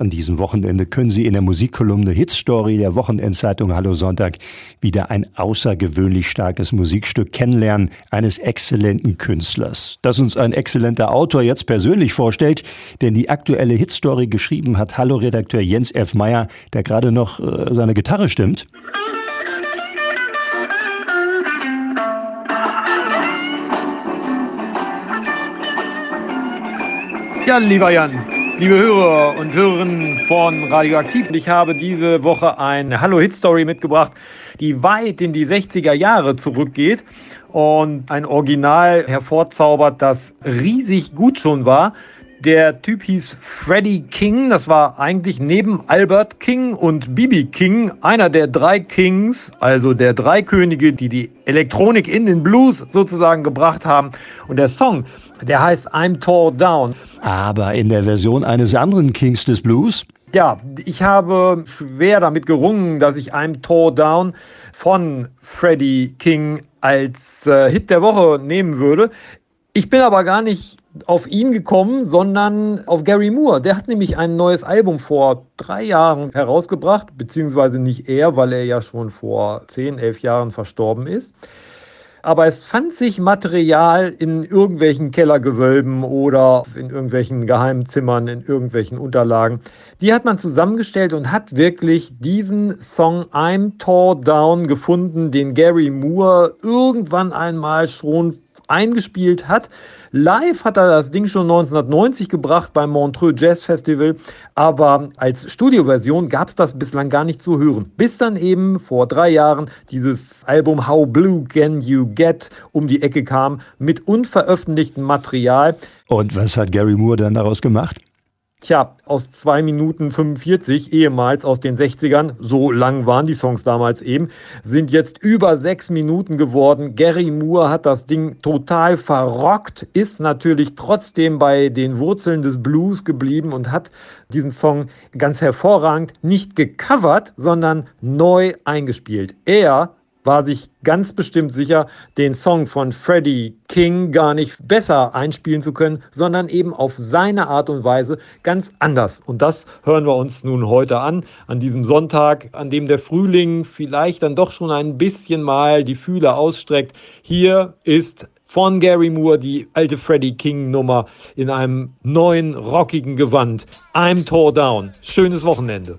An diesem Wochenende können Sie in der Musikkolumne Hitstory der Wochenendzeitung Hallo Sonntag wieder ein außergewöhnlich starkes Musikstück kennenlernen eines exzellenten Künstlers, das uns ein exzellenter Autor jetzt persönlich vorstellt, denn die aktuelle Hitstory geschrieben hat Hallo-Redakteur Jens F. Meyer, der gerade noch äh, seine Gitarre stimmt. Ja, lieber Jan, Liebe Hörer und Hörerinnen von Radioaktiv, ich habe diese Woche eine Hallo Hit Story mitgebracht, die weit in die 60er Jahre zurückgeht und ein Original hervorzaubert, das riesig gut schon war. Der Typ hieß Freddie King. Das war eigentlich neben Albert King und Bibi King einer der drei Kings, also der drei Könige, die die Elektronik in den Blues sozusagen gebracht haben. Und der Song, der heißt I'm Tore Down. Aber in der Version eines anderen Kings des Blues? Ja, ich habe schwer damit gerungen, dass ich I'm Tore Down von Freddie King als äh, Hit der Woche nehmen würde. Ich bin aber gar nicht auf ihn gekommen, sondern auf Gary Moore. Der hat nämlich ein neues Album vor drei Jahren herausgebracht, beziehungsweise nicht er, weil er ja schon vor zehn, elf Jahren verstorben ist. Aber es fand sich Material in irgendwelchen Kellergewölben oder in irgendwelchen Geheimzimmern, in irgendwelchen Unterlagen. Die hat man zusammengestellt und hat wirklich diesen Song I'm Tore Down gefunden, den Gary Moore irgendwann einmal schon eingespielt hat. Live hat er das Ding schon 1990 gebracht beim Montreux Jazz Festival, aber als Studioversion gab es das bislang gar nicht zu hören. Bis dann eben vor drei Jahren dieses Album How Blue Can You Get um die Ecke kam mit unveröffentlichtem Material. Und was hat Gary Moore dann daraus gemacht? Tja, aus 2 Minuten 45, ehemals aus den 60ern, so lang waren die Songs damals eben, sind jetzt über 6 Minuten geworden. Gary Moore hat das Ding total verrockt, ist natürlich trotzdem bei den Wurzeln des Blues geblieben und hat diesen Song ganz hervorragend nicht gecovert, sondern neu eingespielt. Er war sich ganz bestimmt sicher, den Song von Freddie King gar nicht besser einspielen zu können, sondern eben auf seine Art und Weise ganz anders. Und das hören wir uns nun heute an, an diesem Sonntag, an dem der Frühling vielleicht dann doch schon ein bisschen mal die Fühler ausstreckt. Hier ist von Gary Moore die alte Freddie King Nummer in einem neuen rockigen Gewand. I'm Tore Down. Schönes Wochenende.